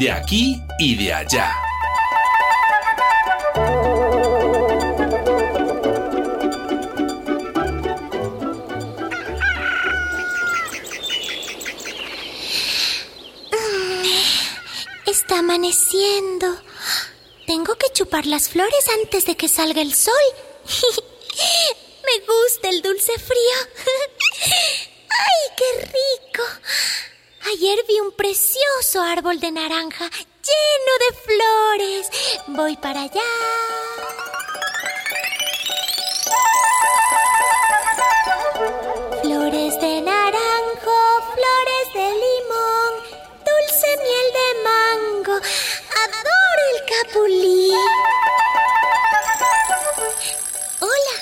de aquí y de allá. Está amaneciendo. Tengo que chupar las flores antes de que salga el sol. Me gusta el dulce frío. ¡Ay, qué rico! Ayer vi un precioso árbol de naranja lleno de flores. Voy para allá. Flores de naranjo, flores de limón, dulce miel de mango. Adoro el capulí. Hola,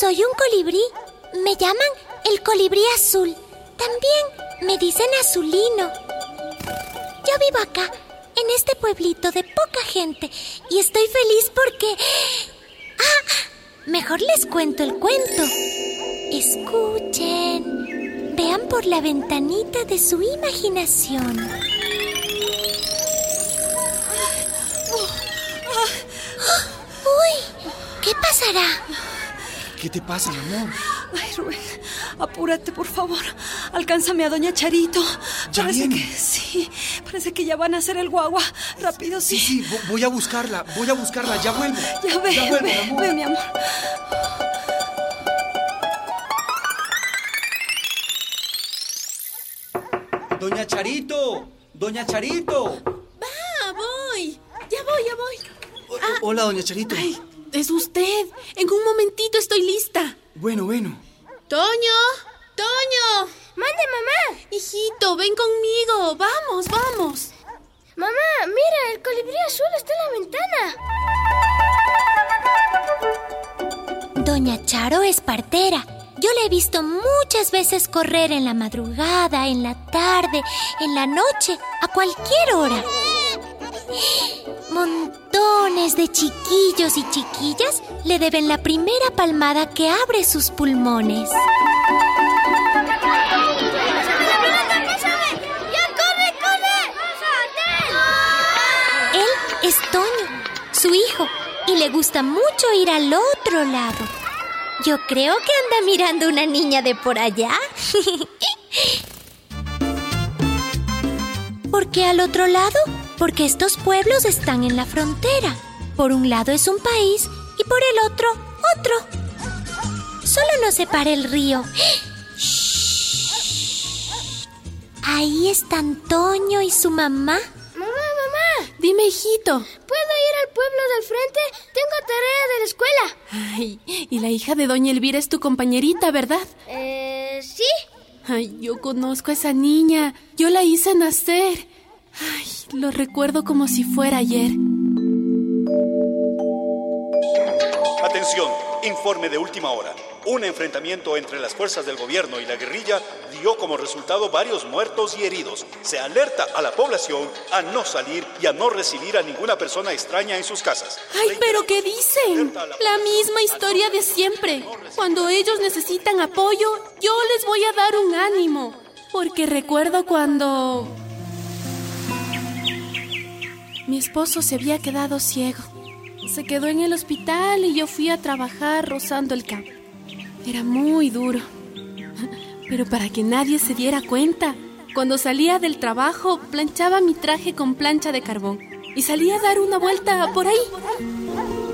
soy un colibrí. Me llaman el colibrí azul. También me dicen azulino. Yo vivo acá, en este pueblito de poca gente, y estoy feliz porque... Ah, mejor les cuento el cuento. Escuchen, vean por la ventanita de su imaginación. Uy, ¿qué pasará? ¿Qué te pasa, mi amor? Ay, Rubén, apúrate, por favor. Alcánzame a Doña Charito. ¿Ya parece viene? que sí, parece que ya van a hacer el guagua. Rápido, sí. Sí, sí, vo- voy a buscarla, voy a buscarla, ya vuelvo. Ya ve, ya vuelvo, ve, mi amor. ve, mi amor. Doña Charito, Doña Charito. Ah, voy. Ya voy, ya voy. O- Hola, Doña Charito. Ay, es usted. En un momentito estoy lista. Bueno, bueno. Toño, Toño. Mande, mamá. Hijito, ven conmigo. Vamos, vamos. Mamá, mira, el colibrí azul está en la ventana. Doña Charo es partera. Yo la he visto muchas veces correr en la madrugada, en la tarde, en la noche, a cualquier hora. Montones de chiquillos y chiquillas le deben la primera palmada que abre sus pulmones. Él es Toño, su hijo, y le gusta mucho ir al otro lado. Yo creo que anda mirando una niña de por allá. ¿Por qué al otro lado? Porque estos pueblos están en la frontera. Por un lado es un país y por el otro otro. Solo nos separa el río. Shh. Ahí están Toño y su mamá. Mamá, mamá. Dime, hijito. ¿Puedo ir al pueblo del frente? Tengo tarea de la escuela. Ay, y la hija de Doña Elvira es tu compañerita, ¿verdad? Eh, sí. Ay, yo conozco a esa niña. Yo la hice nacer. Ay, lo recuerdo como si fuera ayer. Atención, informe de última hora. Un enfrentamiento entre las fuerzas del gobierno y la guerrilla dio como resultado varios muertos y heridos. Se alerta a la población a no salir y a no recibir a ninguna persona extraña en sus casas. Ay, pero ¿qué dicen? La misma historia de siempre. Cuando ellos necesitan apoyo, yo les voy a dar un ánimo. Porque recuerdo cuando... Mi esposo se había quedado ciego. Se quedó en el hospital y yo fui a trabajar rozando el campo. Era muy duro. Pero para que nadie se diera cuenta, cuando salía del trabajo planchaba mi traje con plancha de carbón y salía a dar una vuelta por ahí.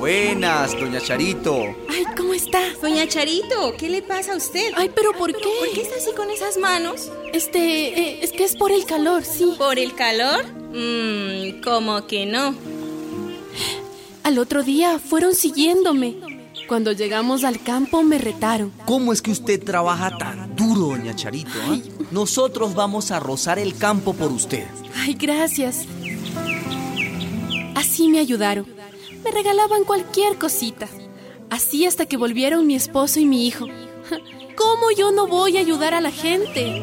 Buenas, doña Charito. Ay, ¿cómo está? Doña Charito, ¿qué le pasa a usted? Ay, pero ¿por qué? ¿Por qué está así con esas manos? Este, eh, es que es por el calor, sí. ¿Por el calor? Mmm, como que no. Al otro día fueron siguiéndome. Cuando llegamos al campo me retaron. ¿Cómo es que usted trabaja tan duro, doña Charito? ah? Nosotros vamos a rozar el campo por usted. Ay, gracias. Así me ayudaron. Me regalaban cualquier cosita. Así hasta que volvieron mi esposo y mi hijo. ¿Cómo yo no voy a ayudar a la gente?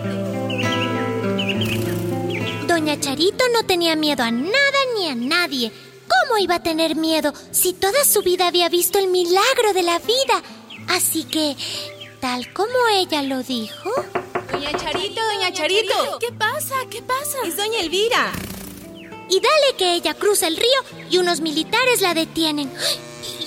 Doña Charito no tenía miedo a nada ni a nadie. ¿Cómo iba a tener miedo si toda su vida había visto el milagro de la vida? Así que, tal como ella lo dijo, Doña Charito, doña Charito. ¿Qué pasa? ¿Qué pasa? Es doña Elvira. Y dale que ella cruza el río y unos militares la detienen.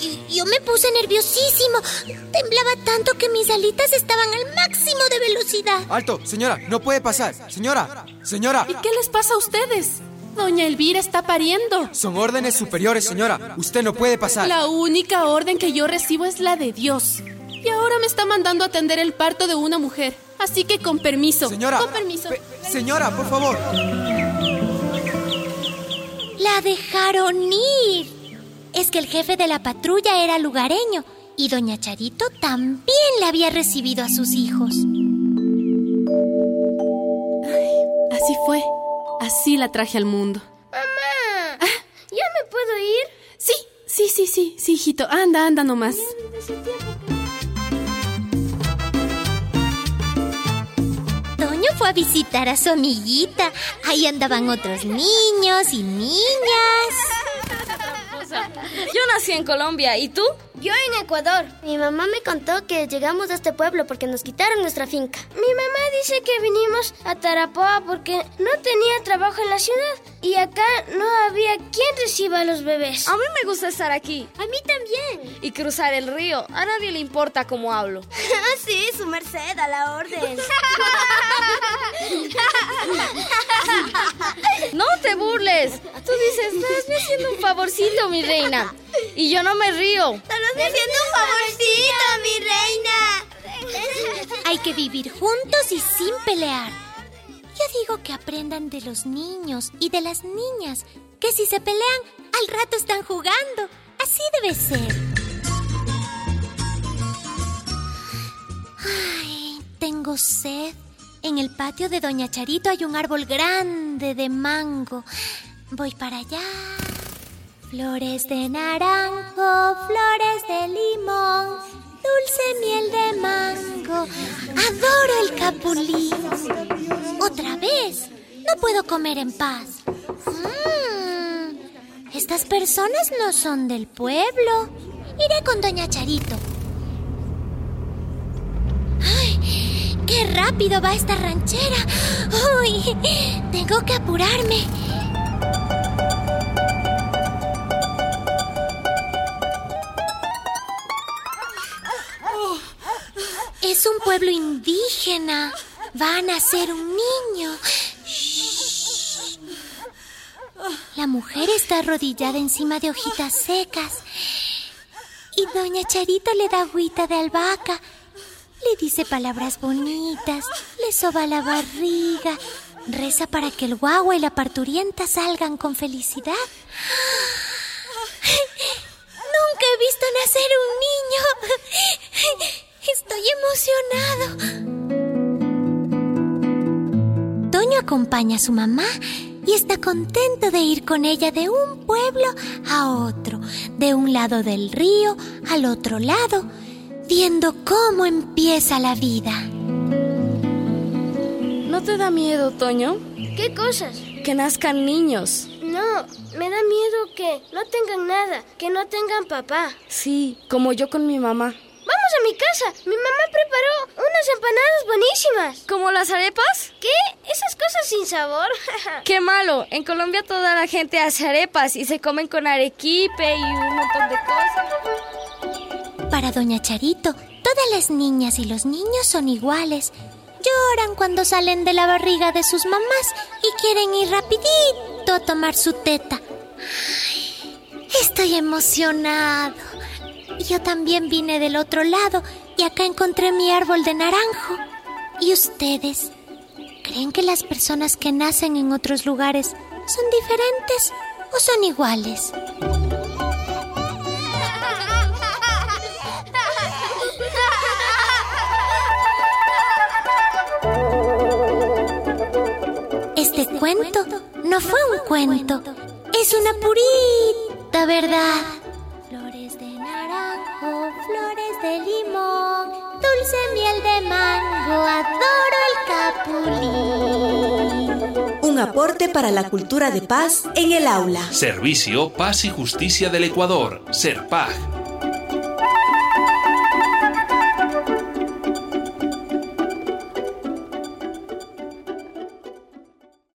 Y- Yo me puse nerviosísimo. Temblaba tanto que mis alitas estaban al máximo de velocidad. Alto, señora, no puede pasar. Señora, señora. ¿Y qué les pasa a ustedes? Doña Elvira está pariendo. Son órdenes superiores, señora. Usted no puede pasar. La única orden que yo recibo es la de Dios. Y ahora me está mandando a atender el parto de una mujer. Así que con permiso. Señora. Con permiso. Pe- señora, por favor. La dejaron ir. Es que el jefe de la patrulla era lugareño y doña Charito también le había recibido a sus hijos. Así fue. Así la traje al mundo. Mamá, ¿ya me puedo ir? Sí, sí, sí, sí, sí, hijito. Anda, anda nomás. Fue a visitar a su amiguita. Ahí andaban otros niños y niñas. Yo nací en Colombia, ¿y tú? Yo en Ecuador. Mi mamá me contó que llegamos a este pueblo porque nos quitaron nuestra finca. Mi mamá dice que vinimos a Tarapoa porque no tenía trabajo en la ciudad y acá no había quien reciba a los bebés. A mí me gusta estar aquí A mí también. y cruzar el río. A nadie le importa cómo hablo. Ah, sí, su merced, a la orden. No te burles. Tú dices, estás haciendo un favorcito, mi reina. Y yo no me río. Haciendo un favorcito, mi reina. Hay que vivir juntos y sin pelear. Yo digo que aprendan de los niños y de las niñas, que si se pelean, al rato están jugando. Así debe ser. Ay, tengo sed. En el patio de Doña Charito hay un árbol grande de mango. Voy para allá. Flores de naranjo, flores de limón, dulce miel de mango. Adoro el capulín. Otra vez. No puedo comer en paz. Mm, estas personas no son del pueblo. Iré con Doña Charito. ¡Ay! ¡Qué rápido va esta ranchera! ¡Uy! Tengo que apurarme. Pueblo indígena. Va a nacer un niño. Shh. La mujer está arrodillada encima de hojitas secas. Y doña Charito le da agüita de albahaca. Le dice palabras bonitas, le soba la barriga, reza para que el guagua y la parturienta salgan con felicidad. Acompaña a su mamá y está contento de ir con ella de un pueblo a otro, de un lado del río al otro lado, viendo cómo empieza la vida. ¿No te da miedo, Toño? ¿Qué cosas? Que nazcan niños. No, me da miedo que no tengan nada, que no tengan papá. Sí, como yo con mi mamá. Vamos a mi casa. Mi mamá preparó unas empanadas buenísimas. ¿Como las arepas? ¿Qué? ¿Esas cosas sabor? ¡Qué malo! En Colombia toda la gente hace arepas y se comen con arequipe y un montón de cosas. Para Doña Charito, todas las niñas y los niños son iguales. Lloran cuando salen de la barriga de sus mamás y quieren ir rapidito a tomar su teta. Ay, estoy emocionado. Yo también vine del otro lado y acá encontré mi árbol de naranjo. ¿Y ustedes? ¿Creen que las personas que nacen en otros lugares son diferentes o son iguales? Este cuento no fue un cuento, es una purita verdad. Aporte para la cultura de paz en el aula. Servicio Paz y Justicia del Ecuador, SERPAG.